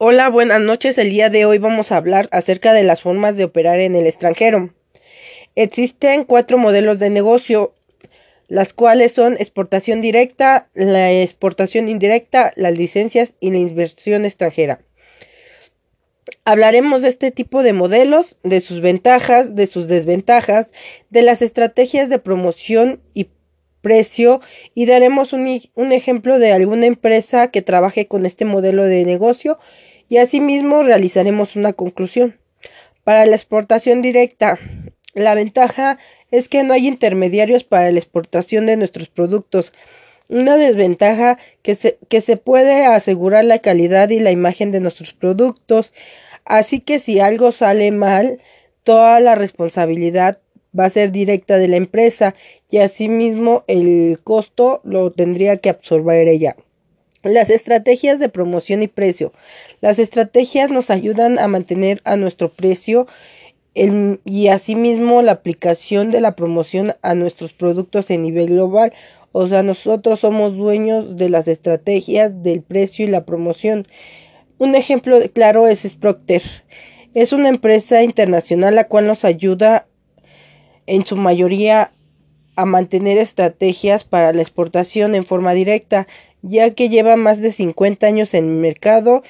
Hola, buenas noches. El día de hoy vamos a hablar acerca de las formas de operar en el extranjero. Existen cuatro modelos de negocio, las cuales son exportación directa, la exportación indirecta, las licencias y la inversión extranjera. Hablaremos de este tipo de modelos, de sus ventajas, de sus desventajas, de las estrategias de promoción y precio y daremos un, un, ejemplo de alguna empresa que trabaje con este modelo de negocio y asimismo realizaremos una conclusión. Para la exportación directa, la ventaja es que no hay intermediarios para la exportación de nuestros productos. Una desventaja que se, que se puede asegurar la calidad y la imagen de nuestros productos. Así que si algo sale mal, toda la responsabilidad va a ser directa de la empresa y asimismo el costo lo tendría que absorber ella. Las estrategias de promoción y precio. Las estrategias nos ayudan a mantener a nuestro precio el, y asimismo la aplicación de la promoción a nuestros productos en nivel global. O sea, nosotros somos dueños de las estrategias del precio y la promoción. Un ejemplo claro es Procter. Es una empresa internacional la cual nos ayuda en su mayoría a mantener estrategias para la exportación en forma directa ya que lleva más de 50 años en el mercado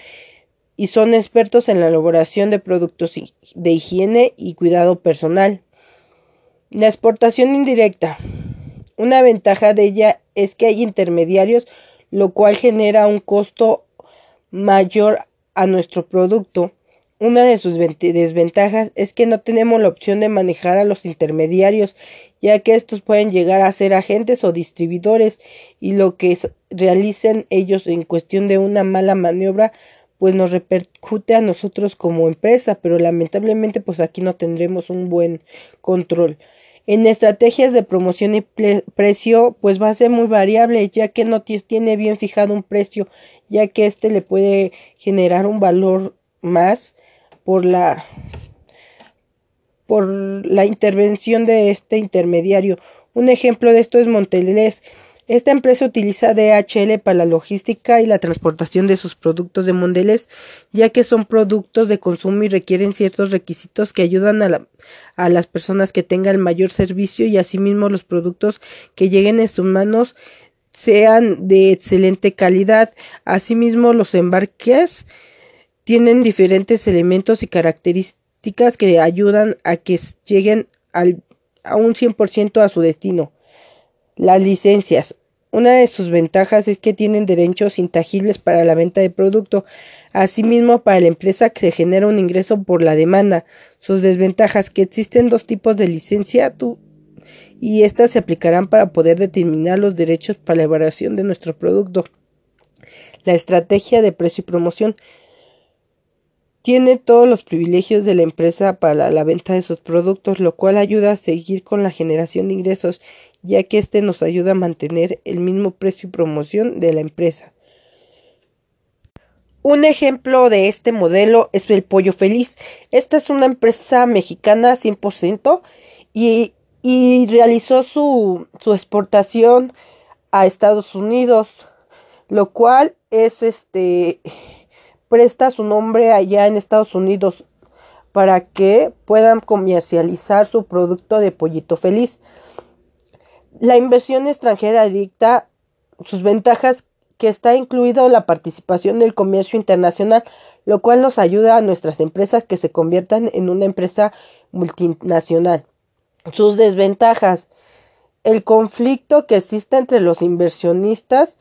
y son expertos en la elaboración de productos de higiene y cuidado personal. La exportación indirecta. Una ventaja de ella es que hay intermediarios, lo cual genera un costo mayor a nuestro producto. Una de sus desventajas es que no tenemos la opción de manejar a los intermediarios, ya que estos pueden llegar a ser agentes o distribuidores y lo que realicen ellos en cuestión de una mala maniobra pues nos repercute a nosotros como empresa, pero lamentablemente pues aquí no tendremos un buen control. En estrategias de promoción y precio pues va a ser muy variable ya que no tiene bien fijado un precio, ya que este le puede generar un valor más por la por la intervención de este intermediario. Un ejemplo de esto es Montelés. Esta empresa utiliza DHL para la logística y la transportación de sus productos de Mondelez, ya que son productos de consumo y requieren ciertos requisitos que ayudan a, a las personas que tengan mayor servicio y asimismo los productos que lleguen en sus manos sean de excelente calidad. Asimismo, los embarques tienen diferentes elementos y características que ayudan a que lleguen al, a un 100% a su destino. Las licencias. Una de sus ventajas es que tienen derechos intangibles para la venta de producto. Asimismo, para la empresa que se genera un ingreso por la demanda. Sus desventajas que existen dos tipos de licencia y estas se aplicarán para poder determinar los derechos para la elaboración de nuestro producto. La estrategia de precio y promoción tiene todos los privilegios de la empresa para la venta de sus productos, lo cual ayuda a seguir con la generación de ingresos, ya que este nos ayuda a mantener el mismo precio y promoción de la empresa. Un ejemplo de este modelo es el Pollo Feliz. Esta es una empresa mexicana 100% y, y realizó su, su exportación a Estados Unidos, lo cual es este presta su nombre allá en Estados Unidos para que puedan comercializar su producto de pollito feliz. La inversión extranjera dicta sus ventajas que está incluido la participación del comercio internacional, lo cual nos ayuda a nuestras empresas que se conviertan en una empresa multinacional. Sus desventajas. El conflicto que existe entre los inversionistas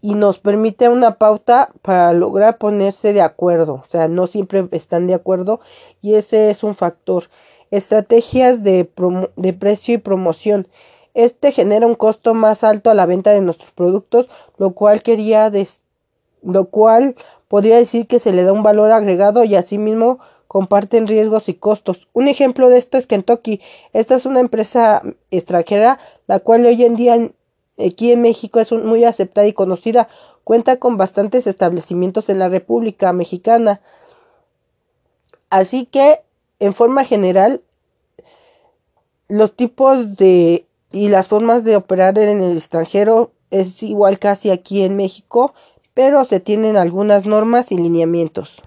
y nos permite una pauta para lograr ponerse de acuerdo. O sea, no siempre están de acuerdo y ese es un factor. Estrategias de, de precio y promoción. Este genera un costo más alto a la venta de nuestros productos, lo cual quería lo cual podría decir que se le da un valor agregado y asimismo comparten riesgos y costos. Un ejemplo de esto es Kentucky. Esta es una empresa extranjera, la cual hoy en día aquí en México es muy aceptada y conocida. Cuenta con bastantes establecimientos en la República Mexicana. Así que, en forma general, los tipos de y las formas de operar en el extranjero es igual casi aquí en México, pero se tienen algunas normas y lineamientos.